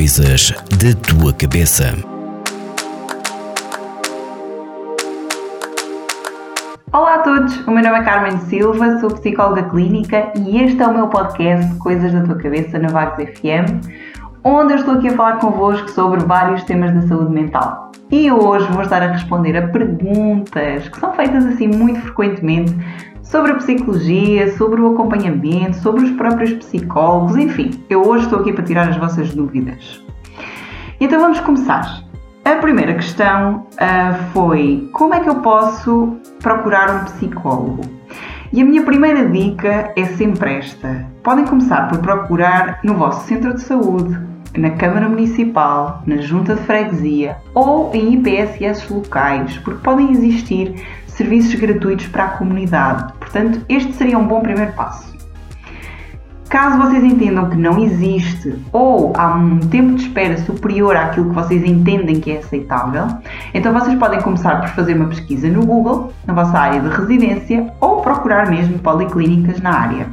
Coisas da tua cabeça. Olá a todos, o meu nome é Carmen Silva, sou psicóloga clínica e este é o meu podcast Coisas da Tua Cabeça na Vagos FM, onde eu estou aqui a falar convosco sobre vários temas da saúde mental. E hoje vou estar a responder a perguntas que são feitas assim muito frequentemente sobre a psicologia, sobre o acompanhamento, sobre os próprios psicólogos, enfim, eu hoje estou aqui para tirar as vossas dúvidas. Então vamos começar. A primeira questão uh, foi como é que eu posso procurar um psicólogo? E a minha primeira dica é sempre esta. Podem começar por procurar no vosso centro de saúde, na Câmara Municipal, na Junta de Freguesia ou em IPSS locais, porque podem existir serviços gratuitos para a comunidade. Portanto, este seria um bom primeiro passo. Caso vocês entendam que não existe ou há um tempo de espera superior àquilo que vocês entendem que é aceitável, então vocês podem começar por fazer uma pesquisa no Google, na vossa área de residência, ou procurar mesmo policlínicas na área.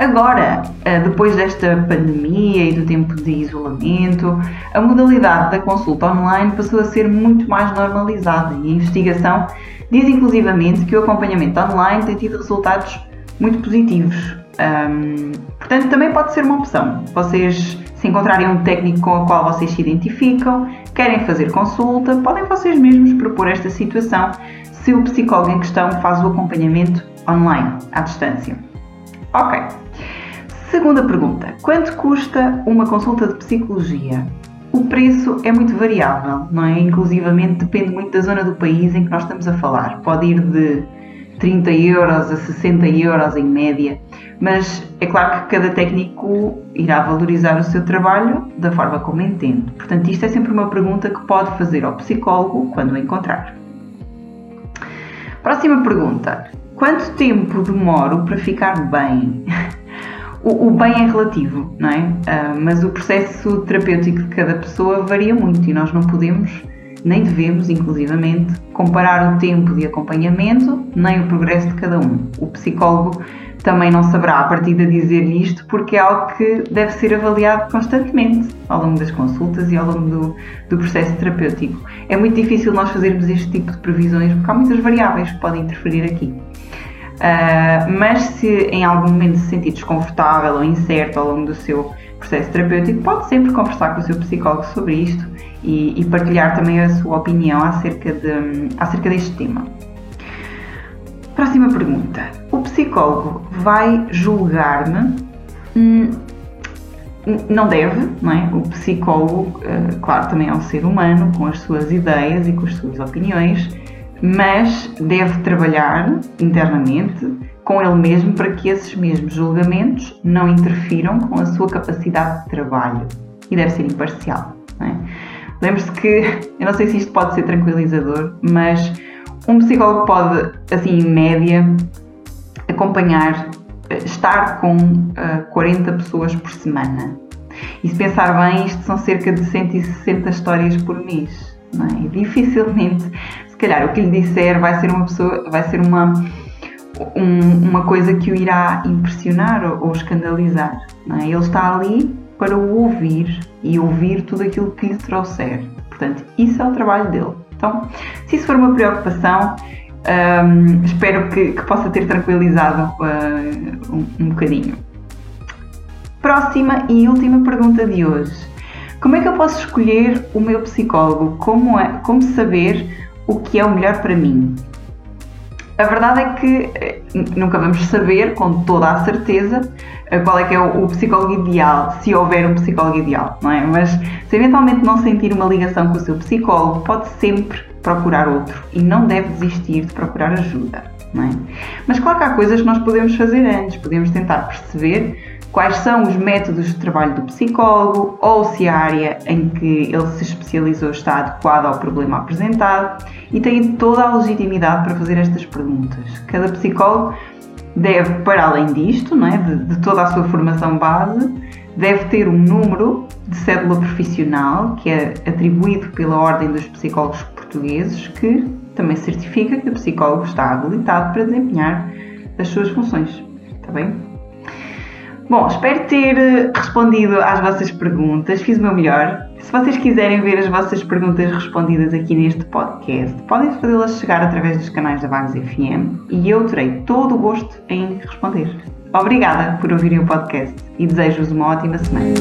Agora, eh, depois desta pandemia e do tempo de isolamento, a modalidade da consulta online passou a ser muito mais normalizada e a investigação diz inclusivamente que o acompanhamento online tem tido resultados muito positivos. Um, portanto, também pode ser uma opção. Vocês, se encontrarem um técnico com o qual vocês se identificam, querem fazer consulta, podem vocês mesmos propor esta situação se o psicólogo em questão faz o acompanhamento online, à distância. Ok. Segunda pergunta: quanto custa uma consulta de psicologia? O preço é muito variável, não é? Inclusivamente depende muito da zona do país em que nós estamos a falar. Pode ir de 30 euros a 60 euros em média, mas é claro que cada técnico irá valorizar o seu trabalho da forma como entende. Portanto, isto é sempre uma pergunta que pode fazer ao psicólogo quando o encontrar. Próxima pergunta: Quanto tempo demoro para ficar bem? O, bem é relativo, não é? Uh, mas o processo terapêutico de cada pessoa varia muito e nós não podemos, nem devemos, inclusivamente, comparar o tempo de acompanhamento nem o progresso de cada um. O psicólogo também não saberá a partir de dizer-lhe isto porque é algo que deve ser avaliado constantemente ao longo das consultas e ao longo do, do processo terapêutico. É muito difícil nós fazermos este tipo de previsões porque há muitas variáveis que podem interferir aqui. Uh, mas se em algum momento se sentir desconfortável ou incerto ao longo do seu processo terapêutico, pode sempre conversar com o seu psicólogo sobre isto e, e partilhar também a sua opinião acerca, de, acerca deste tema. Próxima pergunta. O psicólogo vai julgar-me? Hum, não deve, não é? O psicólogo, uh, claro, também é um ser humano com as suas ideias e com as suas opiniões mas deve trabalhar internamente com ele mesmo para que esses mesmos julgamentos não interfiram com a sua capacidade de trabalho e deve ser imparcial. É? Lembre-se que, eu não sei se isto pode ser tranquilizador, mas um psicólogo pode, assim, em média, acompanhar, eh, estar com uh, eh, 40 pessoas por semana. E se pensar bem, isto são cerca de 160 histórias por mês. É? E dificilmente calhar o que lhe disser vai ser uma pessoa, vai ser uma, um, uma coisa que o irá impressionar ou, ou escandalizar. É? Ele está ali para o ouvir e ouvir tudo aquilo que lhe trouxer. Portanto, isso é o trabalho dele. Então, se isso for uma preocupação, um, espero que, que, possa ter tranquilizado uh, um, um bocadinho. Próxima e última pergunta de hoje. Como é que eu posso escolher o meu psicólogo? Como, é, como saber o que é o melhor para mim. A verdade é que eh, nunca vamos saber com toda a certeza eh, qual é que é o, psicólogo ideal, se houver um psicólogo ideal, não é? Mas se eventualmente não sentir uma ligação com o seu psicólogo, pode sempre procurar outro e não deve desistir de procurar ajuda, não é? Mas claro que há coisas que nós podemos fazer antes, podemos tentar perceber quais são os métodos de trabalho do psicólogo ou se a área em que ele se especializou está adequada ao problema apresentado e tem toda a legitimidade para fazer estas perguntas. Cada psicólogo deve, para além disto, não é, de, de toda a sua formação base, deve ter um número de cédula profissional que é atribuído pela Ordem dos Psicólogos Portugueses que também certifica que o psicólogo está habilitado para desempenhar as suas funções. Está bem? Bom, espero ter respondido às vossas perguntas, fiz o meu melhor. Se vocês quiserem ver as vossas perguntas respondidas aqui neste podcast, podem fazê-las chegar através dos canais da Vagos FM e eu terei todo o gosto em responder. Obrigada por ouvirem o podcast e desejo-vos uma ótima semana.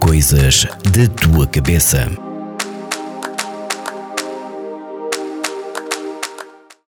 Coisas da tua cabeça.